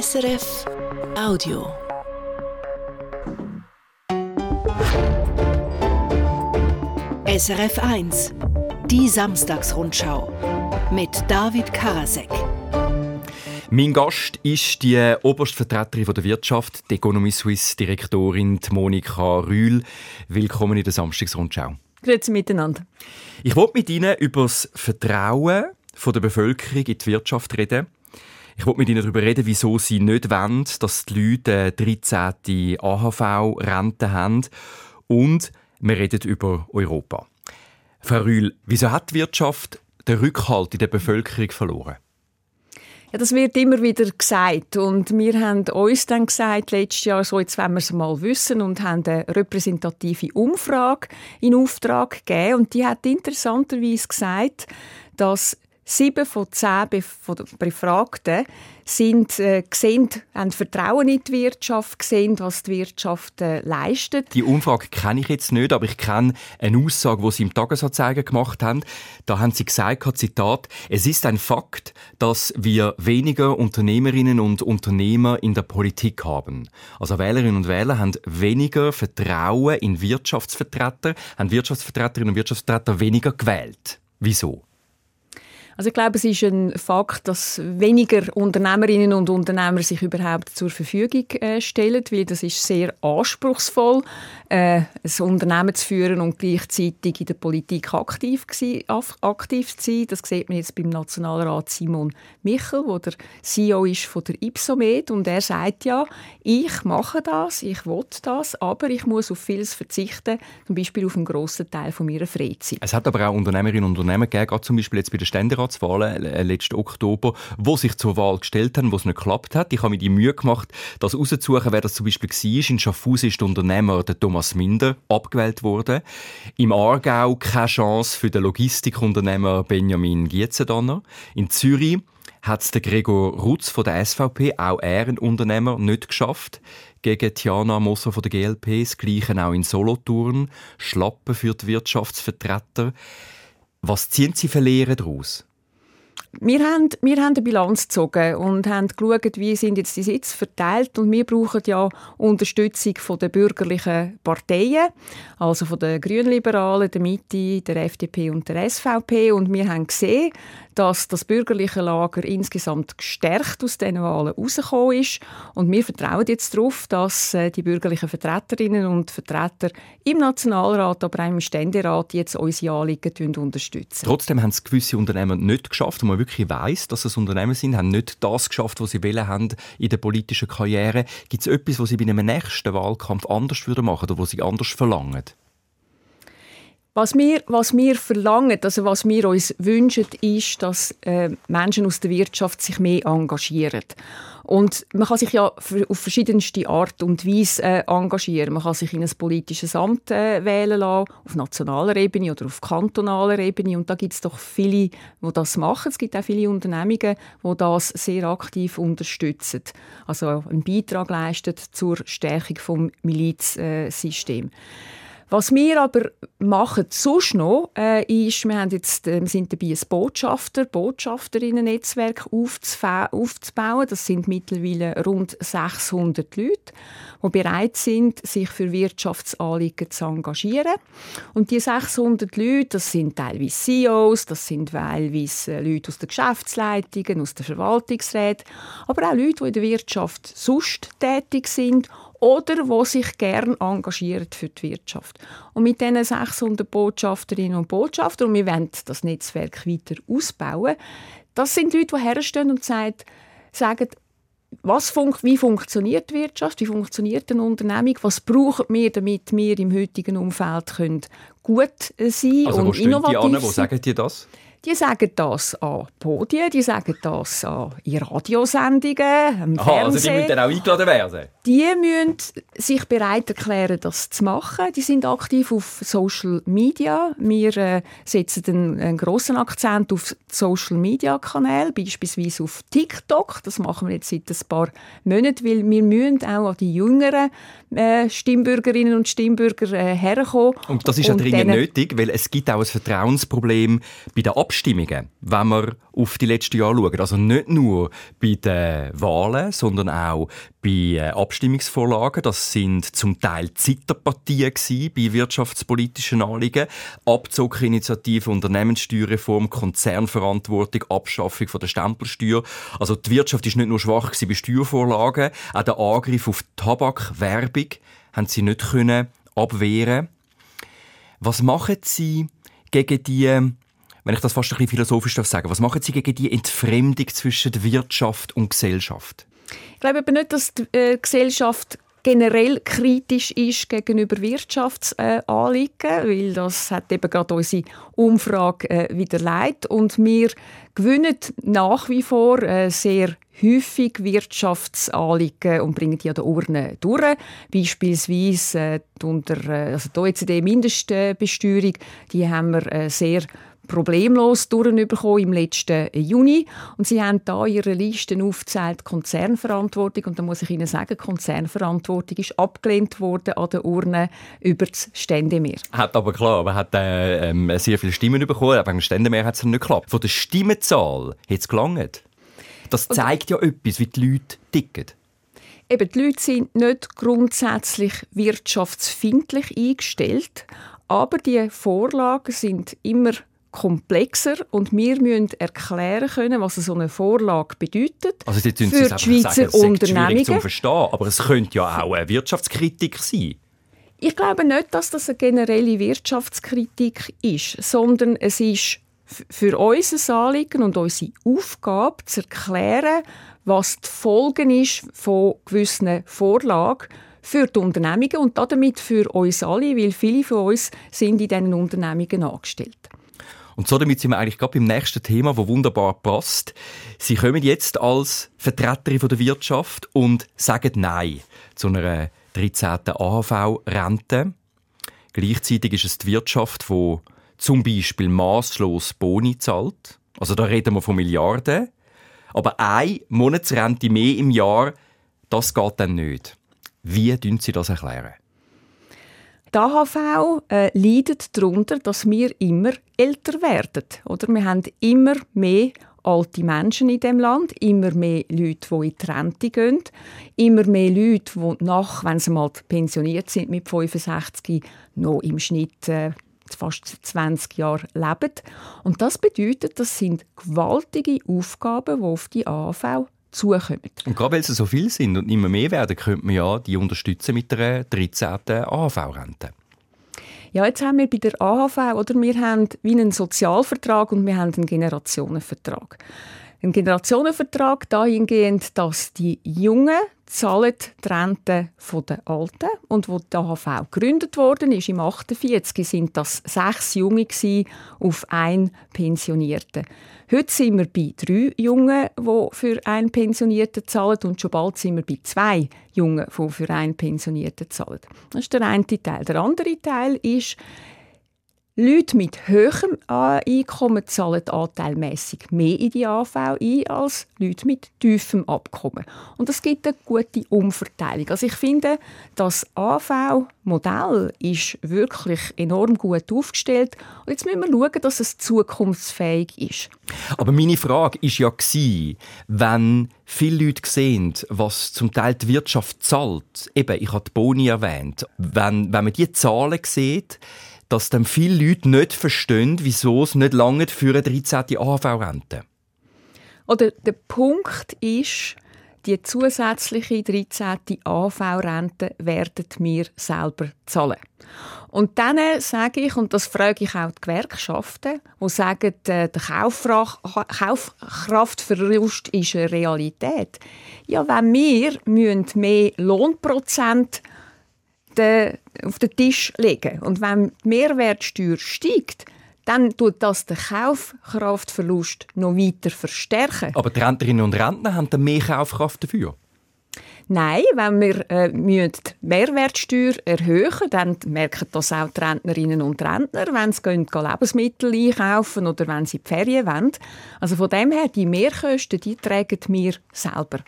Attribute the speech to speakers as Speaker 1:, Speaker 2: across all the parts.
Speaker 1: SRF Audio. SRF 1, die Samstagsrundschau mit David Karasek.
Speaker 2: Mein Gast ist die Oberstvertreterin der Wirtschaft, die Economy Suisse Direktorin Monika Rühl. Willkommen in der Samstagsrundschau.
Speaker 3: Grüezi miteinander.
Speaker 2: Ich wollte mit Ihnen über das Vertrauen der Bevölkerung in die Wirtschaft reden. Ich wollte mit Ihnen darüber reden, wieso Sie nicht wollen, dass die Leute eine 13. AHV-Rente haben. Und wir reden über Europa. Frau Rühl, wieso hat die Wirtschaft den Rückhalt in der Bevölkerung verloren?
Speaker 3: Ja, das wird immer wieder gesagt. Und wir haben uns dann gesagt, letztes Jahr, so jetzt wollen wir es mal wissen, und haben eine repräsentative Umfrage in Auftrag gegeben. Und die hat interessanterweise gesagt, dass Sieben von zehn Befragten sind, äh, sehen, haben Vertrauen in die Wirtschaft, sehen, was die Wirtschaft äh, leistet.
Speaker 2: Die Umfrage kenne ich jetzt nicht, aber ich kenne eine Aussage, die Sie im Tagesanzeiger gemacht haben. Da haben Sie gesagt, Zitat, es ist ein Fakt, dass wir weniger Unternehmerinnen und Unternehmer in der Politik haben. Also Wählerinnen und Wähler haben weniger Vertrauen in Wirtschaftsvertreter, haben Wirtschaftsvertreterinnen und Wirtschaftsvertreter weniger gewählt. Wieso?
Speaker 3: Also ich glaube, es ist ein Fakt, dass weniger Unternehmerinnen und Unternehmer sich überhaupt zur Verfügung äh, stellen, weil das ist sehr anspruchsvoll, äh, ein Unternehmen zu führen und gleichzeitig in der Politik aktiv, aktiv zu sein. Das sieht man jetzt beim Nationalrat Simon Michel, wo der CEO ist von der Ipsomed und er sagt ja, ich mache das, ich will das, aber ich muss auf vieles verzichten, zum Beispiel auf einen grossen Teil von meiner Freizeit.
Speaker 2: Es hat aber auch Unternehmerinnen und Unternehmer gegeben, zum Beispiel jetzt bei der Ständerat Nationalratswahlen äh, letzten Oktober, wo sich zur Wahl gestellt haben, wo es nicht geklappt hat. Ich habe mir die Mühe gemacht, das rauszusuchen, wer das zum Beispiel war. In Schaffhausen ist der Unternehmer der Thomas Minder abgewählt worden. Im Aargau keine Chance für den Logistikunternehmer Benjamin Gietzendanner. In Zürich hat es Gregor Rutz von der SVP, auch er ein Unternehmer, nicht geschafft. Gegen Tiana Moser von der GLP, das Gleiche auch in Solothurn. Schlappen für die Wirtschaftsvertreter. Was ziehen Sie für Lehren daraus?
Speaker 3: Wir haben, wir haben eine Bilanz gezogen und haben geschaut, wie sind jetzt die Sitze verteilt. Und wir brauchen ja Unterstützung von den bürgerlichen Parteien, also von den Grünliberalen, der Mitte, der FDP und der SVP und wir haben gesehen, dass das bürgerliche Lager insgesamt gestärkt aus diesen Wahlen herausgekommen ist. Und wir vertrauen jetzt darauf, dass äh, die bürgerlichen Vertreterinnen und Vertreter im Nationalrat, aber auch im Ständerat jetzt unsere Anliegen unterstützen.
Speaker 2: Trotzdem haben es gewisse Unternehmen nicht geschafft, wo man wirklich weiß, dass es Unternehmen sind, haben nicht das geschafft, was sie wollen haben in der politischen Karriere. Gibt es etwas, was sie bei einem nächsten Wahlkampf anders machen würden oder was sie anders verlangen?
Speaker 3: Was wir, was wir verlangen, also was wir uns wünschen, ist, dass äh, Menschen aus der Wirtschaft sich mehr engagieren. Und man kann sich ja auf verschiedenste Art und Weise äh, engagieren. Man kann sich in ein politisches Amt äh, wählen lassen, auf nationaler Ebene oder auf kantonaler Ebene. Und da gibt es doch viele, die das machen. Es gibt auch viele Unternehmungen, die das sehr aktiv unterstützen. Also einen Beitrag leisten zur Stärkung des Milizsystems. Was wir aber machen sonst noch, äh, ist, wir, haben jetzt, äh, sind dabei, ein Botschafter, Botschafterinnen-Netzwerk aufzubauen. Das sind mittlerweile rund 600 Leute, die bereit sind, sich für Wirtschaftsanliegen zu engagieren. Und die 600 Leute, das sind teilweise CEOs, das sind teilweise äh, Leute aus der Geschäftsleitungen, aus der Verwaltungsräte, aber auch Leute, die in der Wirtschaft sonst tätig sind oder wo sich gern engagieren für die Wirtschaft. Und mit diesen 600 Botschafterinnen und Botschaftern, und wir wollen das Netzwerk weiter ausbauen, das sind Leute, die herstehen und sagen, was fun wie funktioniert die Wirtschaft, wie funktioniert eine Unternehmung, was brauchen wir, damit wir im heutigen Umfeld können gut sein
Speaker 2: also,
Speaker 3: und
Speaker 2: innovativ die an, Wo sagen die das?
Speaker 3: Die sagen das an Podien, die sagen das an in Radiosendungen, am
Speaker 2: Aha, also die müssen dann auch eingeladen werden?
Speaker 3: Die müssen sich bereit erklären, das zu machen. Die sind aktiv auf Social Media. Wir äh, setzen einen, einen grossen Akzent auf Social Media Kanäle, beispielsweise auf TikTok. Das machen wir jetzt seit ein paar Monaten, weil wir müssen auch an die jüngeren äh, Stimmbürgerinnen und Stimmbürger äh, herkommen.
Speaker 2: Und das ist ja dringend nötig, weil es gibt auch ein Vertrauensproblem bei der Abstimmung Abstimmungen, wenn wir auf die letzten Jahre schauen, also nicht nur bei den Wahlen, sondern auch bei äh, Abstimmungsvorlagen, das sind zum Teil Zitterpartien bei wirtschaftspolitischen Anliegen, Abzugsinitiative, Unternehmenssteuerreform, Konzernverantwortung, Abschaffung von der Stempelsteuer. Also die Wirtschaft ist nicht nur schwach bei Steuervorlagen, auch der Angriff auf Tabakwerbung haben sie nicht können abwehren. Was machen Sie gegen die, wenn ich das fast ein bisschen philosophisch sagen was machen Sie gegen die Entfremdung zwischen Wirtschaft und Gesellschaft?
Speaker 3: Ich glaube aber nicht, dass die äh, Gesellschaft generell kritisch ist gegenüber Wirtschaftsanliegen, weil das hat eben gerade unsere Umfrage äh, widerlegt und wir gewinnen nach wie vor äh, sehr häufig Wirtschaftsanliegen und bringen die an der Urne durch. Beispielsweise äh, unter, äh, also die OECD-Mindestbesteuerung, die haben wir äh, sehr problemlos durchbekommen im letzten Juni. Und sie haben da ihre Listen aufgezählt, Konzernverantwortung. Und da muss ich Ihnen sagen, Konzernverantwortung ist abgelehnt worden an der Urne über das Ständemeer.
Speaker 2: Hat aber klar, aber hat äh, ähm, sehr viele Stimmen bekommen, aber beim Ständemeer hat es nicht geklappt. Von der Stimmenzahl hat es gelangt. Das zeigt ja etwas, wie die Leute ticken.
Speaker 3: Eben, die Leute sind nicht grundsätzlich wirtschaftsfindlich eingestellt, aber die Vorlagen sind immer komplexer und wir müssen erklären können, was so eine Vorlage bedeutet
Speaker 2: also Sie
Speaker 3: für die Schweizer sagen, es Unternehmungen.
Speaker 2: zu verstehen, aber es könnte ja auch eine Wirtschaftskritik sein.
Speaker 3: Ich glaube nicht, dass das eine generelle Wirtschaftskritik ist, sondern es ist für unser Anliegen und unsere Aufgabe zu erklären, was die Folgen ist von gewissen Vorlagen für die Unternehmungen und damit für uns alle, weil viele von uns sind in diesen Unternehmungen angestellt.
Speaker 2: Und so damit sind wir eigentlich gerade beim nächsten Thema, wo wunderbar passt. Sie kommen jetzt als Vertreterin der Wirtschaft und sagen Nein zu einer 13. AHV-Rente. Gleichzeitig ist es die Wirtschaft, die zum Beispiel maßlos Boni zahlt. Also da reden wir von Milliarden. Aber eine Monatsrente mehr im Jahr, das geht dann nicht. Wie tun Sie das erklären?
Speaker 3: Die AHV äh, leidet darunter, dass wir immer älter werden. Oder? Wir haben immer mehr alte Menschen in dem Land, immer mehr Leute, die in die Rente gehen, immer mehr Leute, die nach, wenn sie mal pensioniert sind mit 65, noch im Schnitt äh, fast 20 Jahre leben. Und das bedeutet, das sind gewaltige Aufgaben, die auf die AHV zukommen.
Speaker 2: Und gerade weil sie so viel sind und immer mehr werden, könnte man ja die unterstützen mit der 13. AHV-Rente.
Speaker 3: Ja, jetzt haben wir bei der AHV, oder wir haben wie einen Sozialvertrag und wir haben einen Generationenvertrag. Ein Generationenvertrag dahingehend, dass die Jungen zahlen die Rente der Alten. Und wo die AHV gegründet worden ist, im 48, sind das sechs Junge auf einen Pensionierten. Heute sind wir bei drei Jungen, die für einen Pensionierten zahlen und schon bald sind wir bei zwei Jungen, die für einen Pensionierten zahlen. Das ist der eine Teil. Der andere Teil ist, Leute mit höherem Einkommen zahlen anteilmäßig mehr in die AV ein als Leute mit tiefem Abkommen. Und das gibt eine gute Umverteilung. Also ich finde, das AV-Modell ist wirklich enorm gut aufgestellt. Und jetzt müssen wir schauen, dass es zukunftsfähig ist.
Speaker 2: Aber meine Frage war ja, wenn viele Leute sehen, was zum Teil die Wirtschaft zahlt, eben, ich habe die Boni erwähnt, wenn, wenn man diese Zahlen sieht, dass dann viele Leute nicht verstehen, wieso es nicht lange für eine 13. AHV-Rente.
Speaker 3: Oder der Punkt ist, die zusätzliche 13. AHV-Rente werden wir selber zahlen. Und dann sage ich, und das frage ich auch die Gewerkschaften, die sagen, der Kaufkraftverlust ist eine Realität. Ja, wenn wir mehr Lohnprozent den, auf den Tisch legen. Und wenn die Mehrwertsteuer steigt, dann tut das den Kaufkraftverlust noch weiter verstärken.
Speaker 2: Aber die Rentnerinnen und Rentner haben dann mehr Kaufkraft dafür?
Speaker 3: Nein, wenn wir äh, die Mehrwertsteuer erhöhen, dann merken das auch die Rentnerinnen und Rentner, wenn sie gehen, Lebensmittel einkaufen oder wenn sie die Ferien wollen. Also von dem her, die Mehrkosten, die tragen wir selber.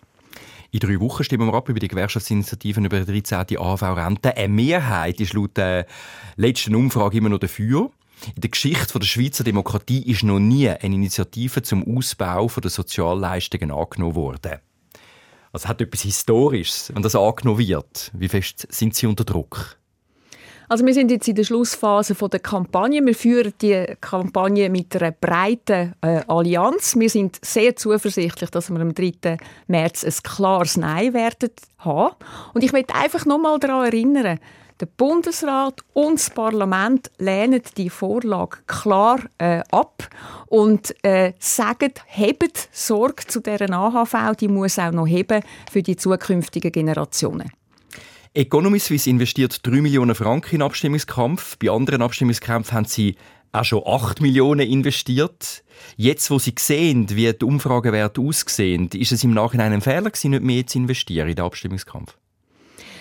Speaker 2: In drei Wochen stimmen wir ab über die Gewerkschaftsinitiativen über die 13. AV-Rente. Eine Mehrheit ist laut der letzten Umfrage immer noch dafür. In der Geschichte der Schweizer Demokratie ist noch nie eine Initiative zum Ausbau der Sozialleistungen angenommen worden. Also hat etwas Historisches, wenn das angenommen wird. Wie fest sind Sie unter Druck?
Speaker 3: Also wir sind jetzt in der Schlussphase der Kampagne. Wir führen die Kampagne mit einer breiten äh, Allianz. Wir sind sehr zuversichtlich, dass wir am 3. März ein klares Nein werden haben. Und ich möchte einfach noch mal daran erinnern, der Bundesrat und das Parlament lehnen die Vorlage klar äh, ab und äh, sagen, hebt Sorge zu deren AHV, die muss auch noch heben für die zukünftigen Generationen.
Speaker 2: Economy Suisse investiert 3 Millionen Franken in Abstimmungskampf. Bei anderen Abstimmungskämpfen haben sie auch schon 8 Millionen investiert. Jetzt, wo Sie sehen, wie die Umfragewerte aussehen, ist es im Nachhinein ein Fehler gewesen, nicht mehr zu investieren in den Abstimmungskampf?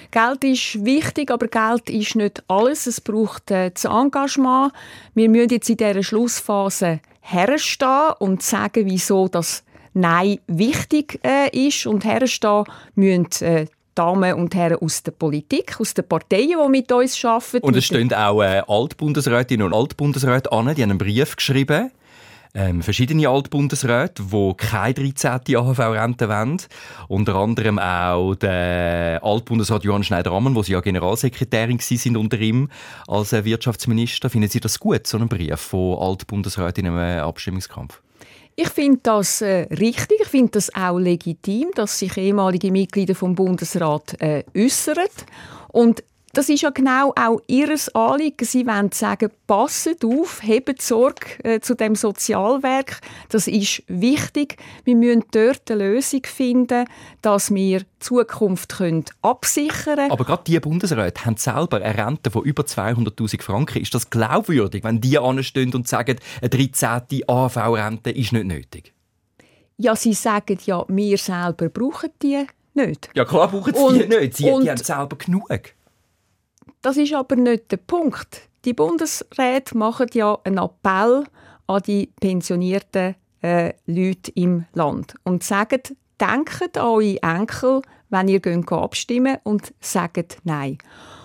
Speaker 3: Geld ist wichtig, aber Geld ist nicht alles. Es braucht äh, das Engagement. Wir müssen jetzt in dieser Schlussphase herstehen und sagen, wieso das Nein wichtig äh, ist. Und herstehen müssen äh, Damen und Herren aus der Politik, aus den Parteien, die mit uns arbeiten.
Speaker 2: Und es stehen auch äh, Altbundesrätinnen und Altbundesräte an, die haben einen Brief geschrieben. Ähm, verschiedene Altbundesräte, die keine 13. AHV-Rente wollen. Unter anderem auch der Altbundesrat Johann Schneider-Ammann, wo Sie ja Generalsekretärin sind unter ihm als äh, Wirtschaftsminister. Finden Sie das gut, so einen Brief von Altbundesräten in einem Abstimmungskampf?
Speaker 3: Ich finde das äh, richtig. Ich finde das auch legitim, dass sich ehemalige Mitglieder vom Bundesrat äh, äußern. Und das ist ja genau auch ihr Anliegen. Sie wollen sagen, passet auf, hebt Sorge äh, zu dem Sozialwerk. Das ist wichtig. Wir müssen dort eine Lösung finden, dass wir die Zukunft können absichern können.
Speaker 2: Aber gerade die Bundesräte haben selber eine Rente von über 200'000 Franken. Ist das glaubwürdig, wenn die anstehen und sagen, eine 13. AHV-Rente ist nicht nötig?
Speaker 3: Ja, sie sagen ja, wir selber brauchen die nicht.
Speaker 2: Ja, klar brauchen sie und, die nicht. Sie die haben selber genug.
Speaker 3: Das ist aber nicht der Punkt. Die Bundesräte machen ja einen Appell an die pensionierten äh, Leute im Land und sagen, denkt an eure Enkel, wenn ihr geht abstimmen und sagt Nein.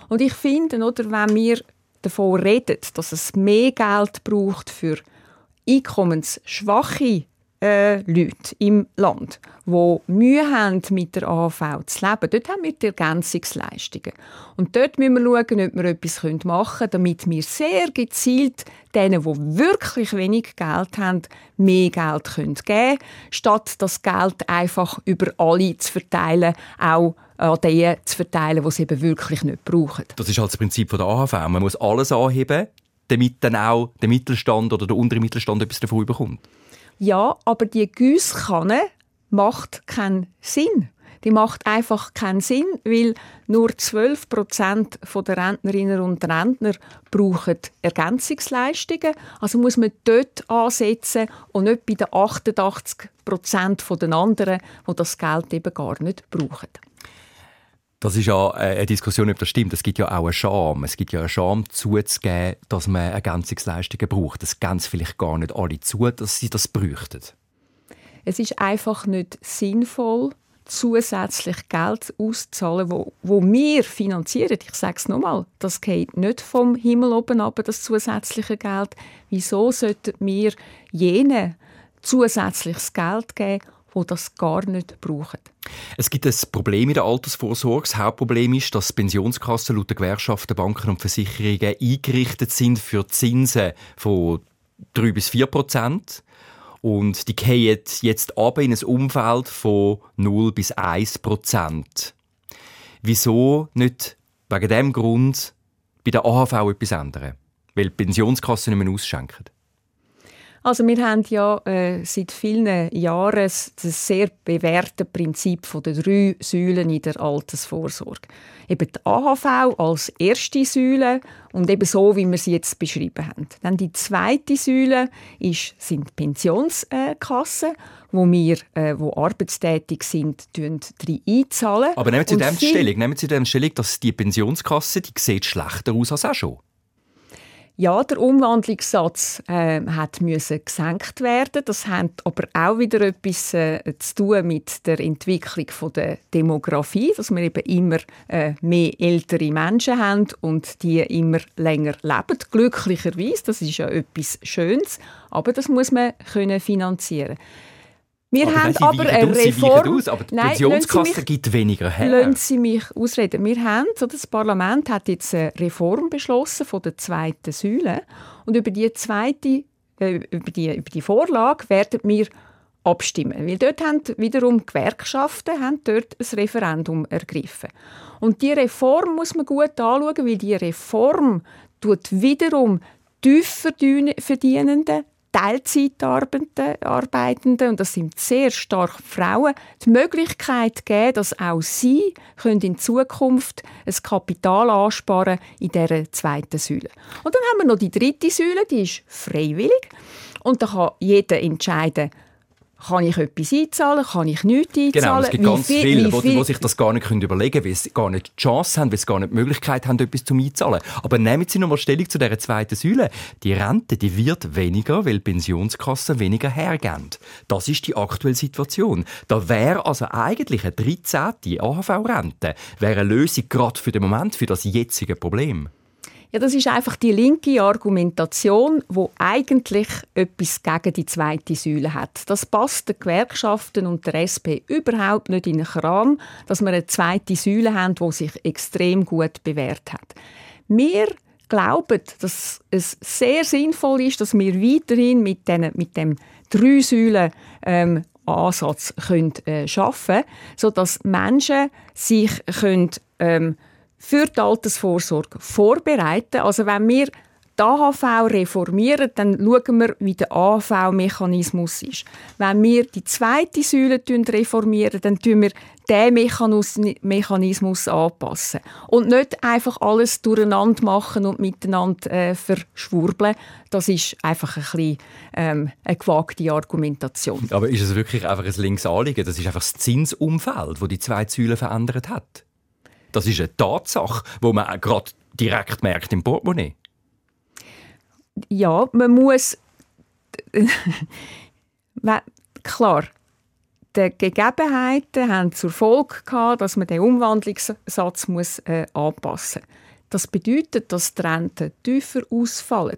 Speaker 3: Und ich finde, oder, wenn wir davon reden, dass es mehr Geld braucht für einkommensschwache äh, Leute im Land, die Mühe haben, mit der AHV zu leben. Dort haben wir die Ergänzungsleistungen. Und dort müssen wir schauen, ob wir etwas machen können, damit wir sehr gezielt denen, die wirklich wenig Geld haben, mehr Geld geben können, statt das Geld einfach über alle zu verteilen, auch an denen zu verteilen, die es eben wirklich nicht brauchen.
Speaker 2: Das ist halt das Prinzip der AHV. Man muss alles anheben, damit dann auch der Mittelstand oder der untere Mittelstand etwas davon bekommt.
Speaker 3: Ja, aber die Gießkanne macht keinen Sinn. Die macht einfach keinen Sinn, weil nur 12 Prozent der Rentnerinnen und Rentner brauchen Ergänzungsleistungen. Also muss man dort ansetzen und nicht bei den 88 Prozent der anderen, die das Geld eben gar nicht brauchen.
Speaker 2: Das ist ja äh, eine Diskussion, ob das stimmt. Es gibt ja auch eine Scham. Es gibt ja eine Scham zuzugeben, dass man Ergänzungsleistungen braucht. Das geben vielleicht gar nicht alle zu, dass sie das bräuchten.
Speaker 3: Es ist einfach nicht sinnvoll, zusätzlich Geld auszuzahlen, wo, wo wir finanzieren. Ich sage es nochmal, das geht nicht vom Himmel oben ab, das zusätzliche Geld. Wieso sollten wir jenen zusätzliches Geld geben, die das gar nicht brauchen.
Speaker 2: Es gibt ein Problem in der Altersvorsorge. Das Hauptproblem ist, dass Pensionskassen laut Gewerkschaften, Banken und Versicherungen eingerichtet sind für Zinsen von 3 bis 4 Prozent. Und die gehen jetzt ab in ein Umfeld von 0 bis 1 Prozent. Wieso nicht wegen dem Grund bei der AHV etwas ändern? Weil die Pensionskassen nicht mehr ausschenken.
Speaker 3: Also wir haben ja äh, seit vielen Jahren das sehr bewährte Prinzip von der drei Säulen in der Altersvorsorge. Eben die AHV als erste Säule und eben so, wie wir sie jetzt beschrieben haben. Dann die zweite Säule ist, sind Pensionskassen, wo wir, äh, wo arbeitstätig sind, drin einzahlen.
Speaker 2: Aber nehmen Sie dem Stellung, nehmen Sie dem Stellung, dass die Pensionskasse, die sieht schlechter aus als auch schon.
Speaker 3: Ja, der Umwandlungssatz äh, hat müssen gesenkt werden. Das hat aber auch wieder etwas äh, zu tun mit der Entwicklung von der Demografie, dass wir eben immer äh, mehr ältere Menschen haben und die immer länger leben. Glücklicherweise, das ist ja etwas Schönes, aber das muss man können finanzieren. Wir
Speaker 2: aber
Speaker 3: haben aber eine Reform.
Speaker 2: Aus, aber die Nein, Pensionskasse mich, gibt weniger her.
Speaker 3: Lassen Sie mich ausreden. Wir haben, so das Parlament hat jetzt eine Reform beschlossen von der zweiten Säule und über die zweite, äh, über die, über die Vorlage werden wir abstimmen, weil dort haben wiederum Gewerkschaften haben dort ein Referendum ergriffen. Und die Reform muss man gut anschauen, weil die Reform tut wiederum tiefer verdienenden Teilzeitarbeitenden, und das sind sehr stark Frauen, die Möglichkeit geben, dass auch sie können in Zukunft ein Kapital ansparen in dieser zweiten Säule. Und dann haben wir noch die dritte Säule, die ist freiwillig. Und da kann jeder entscheiden, kann ich etwas einzahlen? Kann ich nichts einzahlen?
Speaker 2: Genau, es gibt wie ganz viel, viele, die viel? sich das gar nicht überlegen können, weil sie gar nicht die Chance haben, weil sie gar nicht die Möglichkeit haben, etwas zu einzahlen. Aber nehmen Sie nochmal Stellung zu dieser zweiten Säule. Die Rente die wird weniger, weil Pensionskassen weniger hergeben. Das ist die aktuelle Situation. Da wäre also eigentlich eine 13. AHV-Rente eine Lösung gerade für den Moment, für das jetzige Problem.
Speaker 3: Ja, das ist einfach die linke Argumentation, wo eigentlich etwas gegen die zweite Säule hat. Das passt den Gewerkschaften und der SP überhaupt nicht in den Kram, dass wir eine zweite Säule haben, die sich extrem gut bewährt hat. Wir glauben, dass es sehr sinnvoll ist, dass wir weiterhin mit, den, mit dem drei Säulen ähm, Ansatz können, äh, schaffen, sodass Menschen sich können, ähm, für die Altersvorsorge vorbereiten. Also wenn wir die AHV reformieren, dann schauen wir, wie der AHV-Mechanismus ist. Wenn wir die zweite Säule reformieren, dann tun wir diesen Mechanismus anpassen. Und nicht einfach alles durcheinander machen und miteinander äh, verschwurbeln. Das ist einfach ein bisschen ähm, eine gewagte Argumentation.
Speaker 2: Aber ist es wirklich einfach ein Linksanliegen? Das ist einfach das Zinsumfeld, das die zwei Säulen verändert hat? Das ist eine Tatsache, wo man gerade direkt merkt im Portemonnaie.
Speaker 3: Ja, man muss klar, die Gegebenheiten haben zur Folge gehabt, dass man den Umwandlungssatz muss, äh, anpassen muss. Das bedeutet, dass die Renten tiefer ausfallen.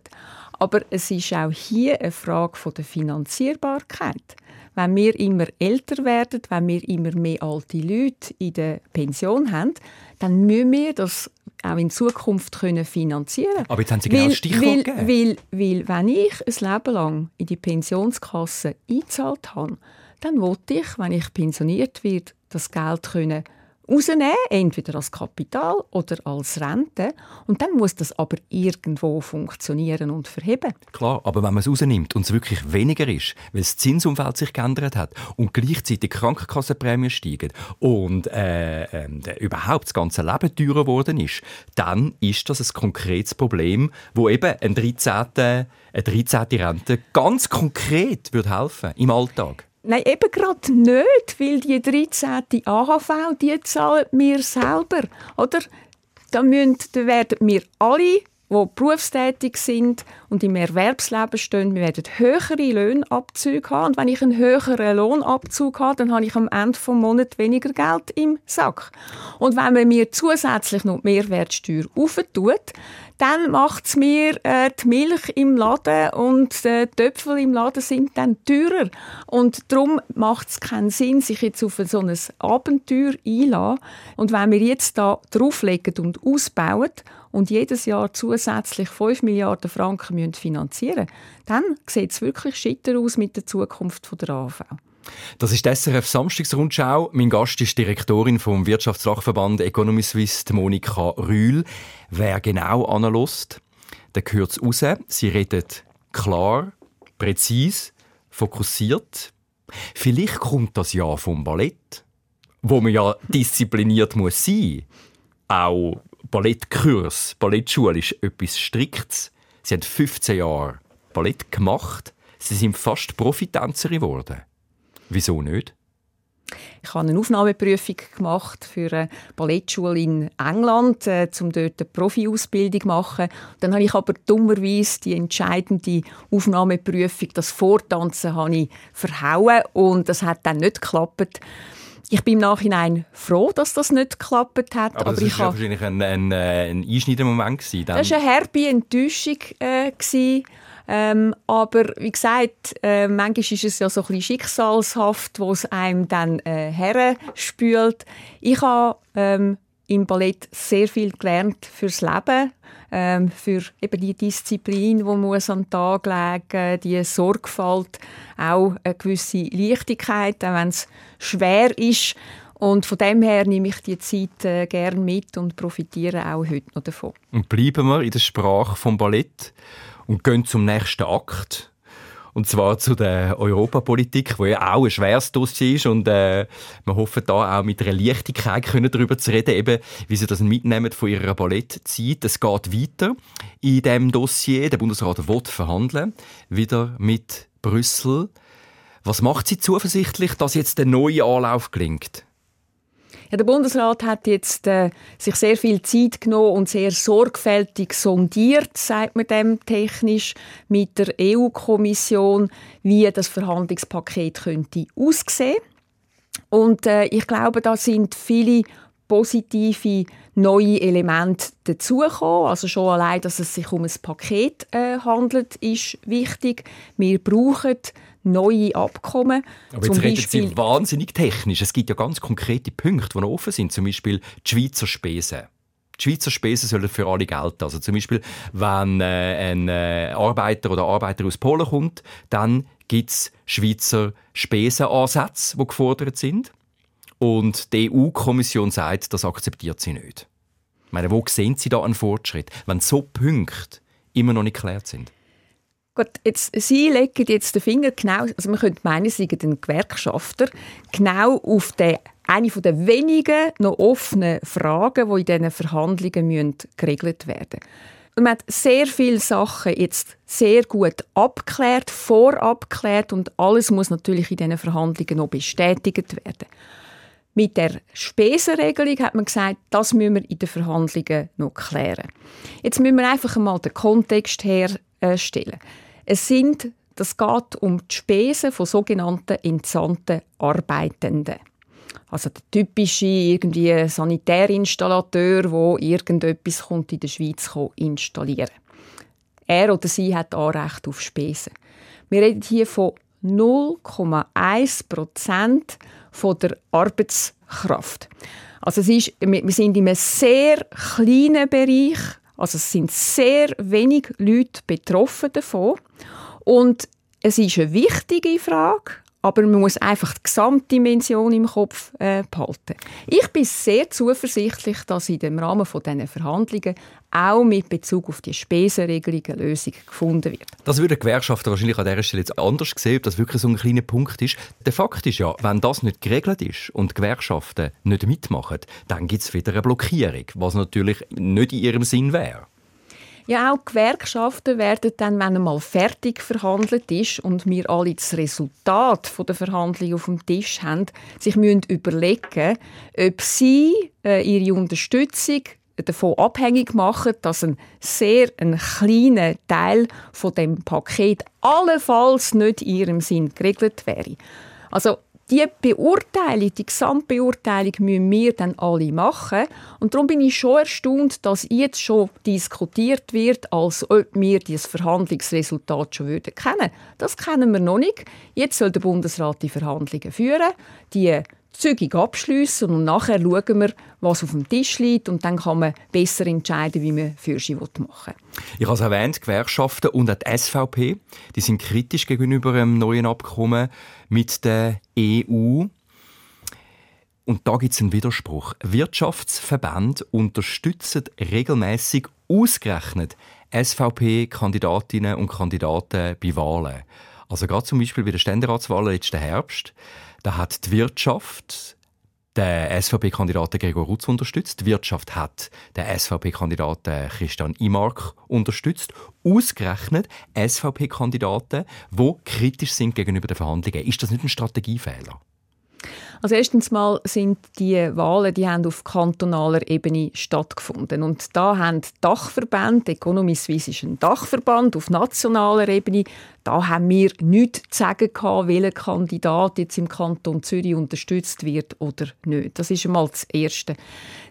Speaker 3: Aber es ist auch hier eine Frage von der Finanzierbarkeit wenn wir immer älter werden, wenn wir immer mehr alte Leute in der Pension haben, dann müssen wir das auch in Zukunft können finanzieren
Speaker 2: Aber jetzt haben Sie genau das Stichwort
Speaker 3: weil, gegeben. Weil, weil, wenn ich ein Leben lang in die Pensionskasse eingezahlt habe, dann wollte ich, wenn ich pensioniert werde, das Geld können rausnehmen, entweder als Kapital oder als Rente. Und dann muss das aber irgendwo funktionieren und verheben.
Speaker 2: Klar, aber wenn man es rausnimmt und es wirklich weniger ist, weil das Zinsumfeld sich geändert hat und gleichzeitig Krankenkassenprämien steigen und äh, äh, überhaupt das ganze Leben teurer geworden ist, dann ist das ein konkretes Problem, wo eben ein 13. eine 13. Rente ganz konkret würde helfen im Alltag.
Speaker 3: Nein, eben gerade nicht, weil die 13. AHV, die zahlen wir selber, oder? Da, müssen, da werden wir alle, die berufstätig sind und im Erwerbsleben stehen, wir werden höhere Lohnabzüge haben. Und wenn ich einen höheren Lohnabzug habe, dann habe ich am Ende des Monats weniger Geld im Sack. Und wenn man mir zusätzlich noch die Mehrwertsteuer aufentut, dann macht es mir äh, die Milch im Laden und äh, die Töpfel im Laden sind dann teurer. Und darum macht es keinen Sinn, sich jetzt auf so ein Abenteuer einzulassen. Und wenn wir jetzt da drauflegen und ausbauen und jedes Jahr zusätzlich 5 Milliarden Franken müssen finanzieren dann sieht es wirklich schitter aus mit der Zukunft der AV.
Speaker 2: Das ist die SRF Samstagsrundschau. Mein Gast ist Direktorin vom Wirtschaftsfachverband Economy Suisse, Monika Rühl. Wer genau analyst, der hört es raus. Sie redet klar, präzise, fokussiert. Vielleicht kommt das ja vom Ballett, wo man ja diszipliniert muss sein. Auch Ballettkurs, Ballettschule ist etwas Striktes. Sie haben 15 Jahre Ballett gemacht. Sie sind fast Profitänzerin geworden. Wieso nicht?
Speaker 3: Ich habe eine Aufnahmeprüfung gemacht für eine Ballettschule in England, äh, um dort eine Profi-Ausbildung zu machen. Dann habe ich aber dummerweise die entscheidende Aufnahmeprüfung, das Vortanzen, habe ich verhauen und das hat dann nicht geklappt. Ich bin im Nachhinein froh, dass das nicht geklappt hat.
Speaker 2: Aber, aber das war wahrscheinlich ein, ein, äh, ein einschneidender Moment. Gewesen,
Speaker 3: das war eine herbe Enttäuschung. Äh, ähm, aber wie gesagt, äh, manchmal ist es ja so ein bisschen schicksalshaft, wo es einem dann äh, herspült. Ich habe ähm, im Ballett sehr viel gelernt fürs Leben, ähm, für eben die Disziplin, die muss an den Tag legen, die Sorgfalt, auch eine gewisse Leichtigkeit, auch wenn es schwer ist. Und von dem her nehme ich die Zeit äh, gerne mit und profitiere auch heute noch davon.
Speaker 2: Und bleiben wir in der Sprache vom Ballett und gehen zum nächsten Akt. Und zwar zu der Europapolitik, wo ja auch ein schweres Dossier ist. Und äh, wir hoffen da auch mit einer Leichtigkeit können darüber zu reden, eben, wie sie das mitnehmen von ihrer Ballettzeit. Es geht weiter in dem Dossier. Der Bundesrat will verhandeln, wieder mit Brüssel. Was macht Sie zuversichtlich, dass jetzt der neue Anlauf gelingt?
Speaker 3: Ja, der Bundesrat hat jetzt äh, sich sehr viel Zeit genommen und sehr sorgfältig sondiert, sagt man dem technisch, mit der EU-Kommission, wie das Verhandlungspaket könnte aussehen. Und äh, ich glaube, da sind viele positive neue Elemente dazugekommen. Also schon allein, dass es sich um ein Paket äh, handelt, ist wichtig. Wir brauchen neue Abkommen.
Speaker 2: Aber jetzt reden Sie wahnsinnig technisch. Es gibt ja ganz konkrete Punkte, die noch offen sind. Zum Beispiel die Schweizer Spesen. Die Schweizer Spesen sollen für alle gelten. Also zum Beispiel, wenn äh, ein äh, Arbeiter oder Arbeiter aus Polen kommt, dann gibt es Schweizer Spesenansätze, die gefordert sind. Und die EU-Kommission sagt, das akzeptiert sie nicht. Ich meine, wo sehen Sie da einen Fortschritt, wenn so Punkte immer noch nicht geklärt sind?
Speaker 3: Gut, jetzt, Sie legen jetzt den Finger genau, also man könnte meinen, Sie sind ein Gewerkschafter, genau auf den, eine der wenigen noch offenen Fragen, die in diesen Verhandlungen müssen geregelt werden und man hat sehr viele Sachen jetzt sehr gut abgeklärt, vorabgeklärt und alles muss natürlich in diesen Verhandlungen noch bestätigt werden. Mit der Spesenregelung hat man gesagt, das müssen wir in den Verhandlungen noch klären. Jetzt müssen wir einfach einmal den Kontext herstellen. Es sind, das geht um die Spesen von sogenannten entsandten Arbeitenden. Also der typische irgendwie Sanitärinstallateur, der irgendetwas kommt in der Schweiz installieren Er oder sie hat Anrecht auf Spesen. Wir reden hier von 0,1 Prozent der Arbeitskraft. Also es ist, wir sind in einem sehr kleinen Bereich also es sind sehr wenig Leute betroffen davon. Und es ist eine wichtige Frage, aber man muss einfach die Gesamtdimension im Kopf äh, behalten. Ich bin sehr zuversichtlich, dass in dem Rahmen von diesen Verhandlungen auch mit Bezug auf die Spesenregelung eine Lösung gefunden wird.
Speaker 2: Das würde Gewerkschaften wahrscheinlich an dieser Stelle jetzt anders sehen, ob das wirklich so ein kleiner Punkt ist. Der Fakt ist ja, wenn das nicht geregelt ist und die Gewerkschaften nicht mitmachen, dann gibt es wieder eine Blockierung, was natürlich nicht in ihrem Sinn wäre.
Speaker 3: Ja, auch Gewerkschaften werden dann, wenn einmal fertig verhandelt ist und wir alle das Resultat der Verhandlungen auf dem Tisch haben, sich müssen überlegen, ob sie äh, ihre Unterstützung davon abhängig machen, dass ein sehr ein kleiner Teil von dem Paket allenfalls nicht in ihrem Sinn geregelt wäre. Also die Beurteilung, die Gesamtbeurteilung müssen wir dann alle machen. Und darum bin ich schon erstaunt, dass jetzt schon diskutiert wird, als ob wir dieses Verhandlungsresultat schon würden kennen. Das kennen wir noch nicht. Jetzt soll der Bundesrat die Verhandlungen führen. Die zügig abschließen und nachher schauen wir, was auf dem Tisch liegt und dann kann man besser entscheiden, wie man für sie machen will.
Speaker 2: Ich habe es erwähnt, Gewerkschaften und auch die SVP, die sind kritisch gegenüber einem neuen Abkommen mit der EU. Und da gibt es einen Widerspruch. Wirtschaftsverbände unterstützen regelmäßig ausgerechnet SVP-Kandidatinnen und Kandidaten bei Wahlen. Also gerade zum Beispiel bei der Ständeratswahl letzten Herbst da hat die Wirtschaft den SVP-Kandidaten Gregor Rutz unterstützt. Die Wirtschaft hat den SVP-Kandidaten Christian Imark unterstützt. Ausgerechnet SVP-Kandidaten, die kritisch sind gegenüber den Verhandlungen. Ist das nicht ein Strategiefehler?
Speaker 3: Also erstens mal sind die Wahlen, die haben auf kantonaler Ebene stattgefunden und da haben Dachverbände, Economy Suisse ist ein Dachverband auf nationaler Ebene, da haben wir nichts zu sagen gehabt, welcher Kandidat jetzt im Kanton Zürich unterstützt wird oder nicht. Das ist einmal das Erste.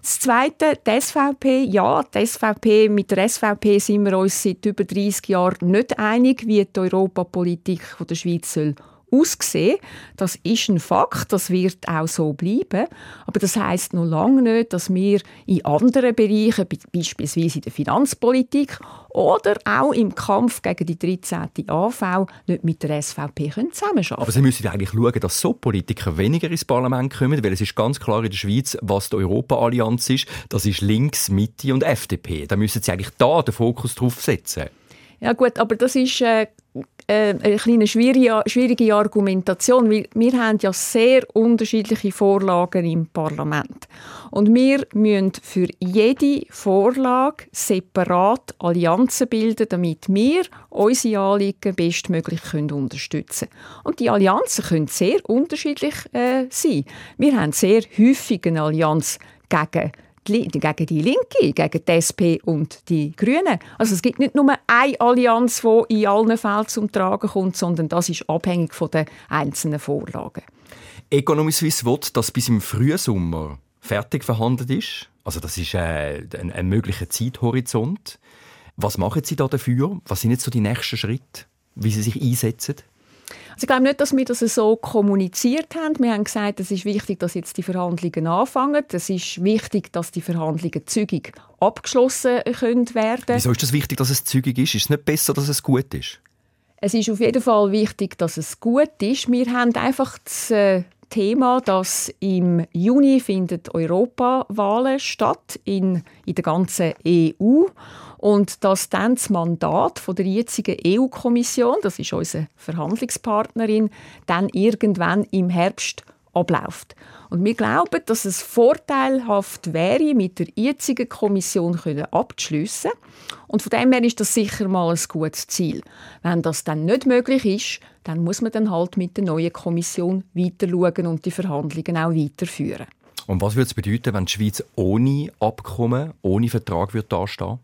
Speaker 3: Das Zweite, die SVP, ja, die SVP, mit der SVP sind wir uns seit über 30 Jahren nicht einig, wie die Europapolitik der Schweiz soll aussehen. Das ist ein Fakt, das wird auch so bleiben. Aber das heißt noch lange nicht, dass wir in anderen Bereichen, beispielsweise in der Finanzpolitik oder auch im Kampf gegen die 13. AV, nicht mit der SVP zusammenarbeiten können.
Speaker 2: Aber Sie müssen eigentlich schauen, dass so Politiker weniger ins Parlament kommen, weil es ist ganz klar in der Schweiz, was die Europa-Allianz ist. Das ist links, Mitte und FDP. Da müssen Sie eigentlich da den Fokus drauf setzen.
Speaker 3: Ja gut, aber das ist äh, äh, eine schwierige, schwierige Argumentation, weil wir haben ja sehr unterschiedliche Vorlagen im Parlament. Und wir müssen für jede Vorlage separat Allianzen bilden, damit wir unsere Anliegen bestmöglich können unterstützen können. Und die Allianzen können sehr unterschiedlich äh, sein. Wir haben sehr häufig eine Allianz gegen gegen die Linke, gegen die SP und die Grünen. Also es gibt nicht nur eine Allianz, die in allen Fällen zum Tragen kommt, sondern das ist abhängig von den einzelnen Vorlagen.
Speaker 2: Economy Suisse will, dass bis im Frühsommer fertig verhandelt ist. Also das ist äh, ein, ein möglicher Zeithorizont. Was machen Sie da dafür? Was sind jetzt so die nächsten Schritte, wie Sie sich einsetzen?
Speaker 3: Also ich glaube nicht, dass wir das so kommuniziert haben. Wir haben gesagt, es ist wichtig, dass jetzt die Verhandlungen anfangen. Es ist wichtig, dass die Verhandlungen zügig abgeschlossen können werden.
Speaker 2: Wieso ist es wichtig, dass es zügig ist? Ist es nicht besser, dass es gut ist?
Speaker 3: Es ist auf jeden Fall wichtig, dass es gut ist. Wir haben einfach das äh, Thema, dass im Juni findet Europawahlen statt in, in der ganzen EU und dass dann das Mandat von der jetzigen EU-Kommission, das ist unsere Verhandlungspartnerin, dann irgendwann im Herbst abläuft. Und wir glauben, dass es vorteilhaft wäre, mit der jetzigen Kommission abzuschliessen. Und von dem her ist das sicher mal ein gutes Ziel. Wenn das dann nicht möglich ist, dann muss man dann halt mit der neuen Kommission weiter schauen und die Verhandlungen auch weiterführen.
Speaker 2: Und was würde es bedeuten, wenn die Schweiz ohne Abkommen, ohne Vertrag würde dastehen?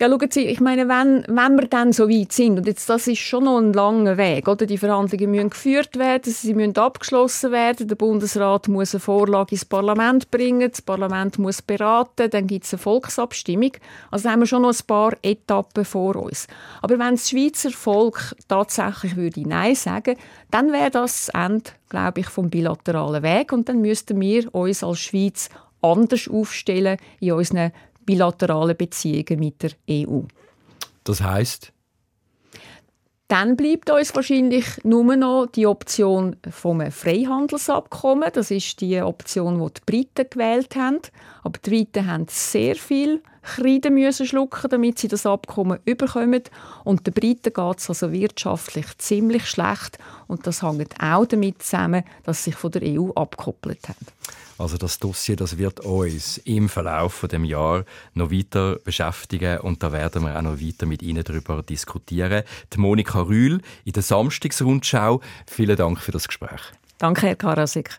Speaker 3: Ja, schauen Sie, ich meine, wenn, wenn wir dann so weit sind, und jetzt, das ist schon noch ein langer Weg, oder? Die Verhandlungen müssen geführt werden, sie müssen abgeschlossen werden, der Bundesrat muss eine Vorlage ins Parlament bringen, das Parlament muss beraten, dann gibt es eine Volksabstimmung. Also haben wir schon noch ein paar Etappen vor uns. Aber wenn das Schweizer Volk tatsächlich würde Nein sagen, dann wäre das das Ende, glaube ich, vom bilateralen Weg und dann müssten wir uns als Schweiz anders aufstellen in unseren bilateralen Beziehungen mit der EU.
Speaker 2: Das heißt?
Speaker 3: Dann bleibt uns wahrscheinlich nur noch die Option vom Freihandelsabkommen. Das ist die Option, die die Briten gewählt haben. Aber die Briten haben sehr viel Kreide müssen schlucken, damit sie das Abkommen überkommen. Und den Briten geht es also wirtschaftlich ziemlich schlecht. Und das hängt auch damit zusammen, dass sie sich von der EU abgekoppelt haben.
Speaker 2: Also das Dossier, das wird uns im Verlauf von dem Jahr noch weiter beschäftigen und da werden wir auch noch weiter mit Ihnen darüber diskutieren. Die Monika Rühl in der Samstagsrundschau. Vielen Dank für das Gespräch.
Speaker 3: Danke, Herr Karasik.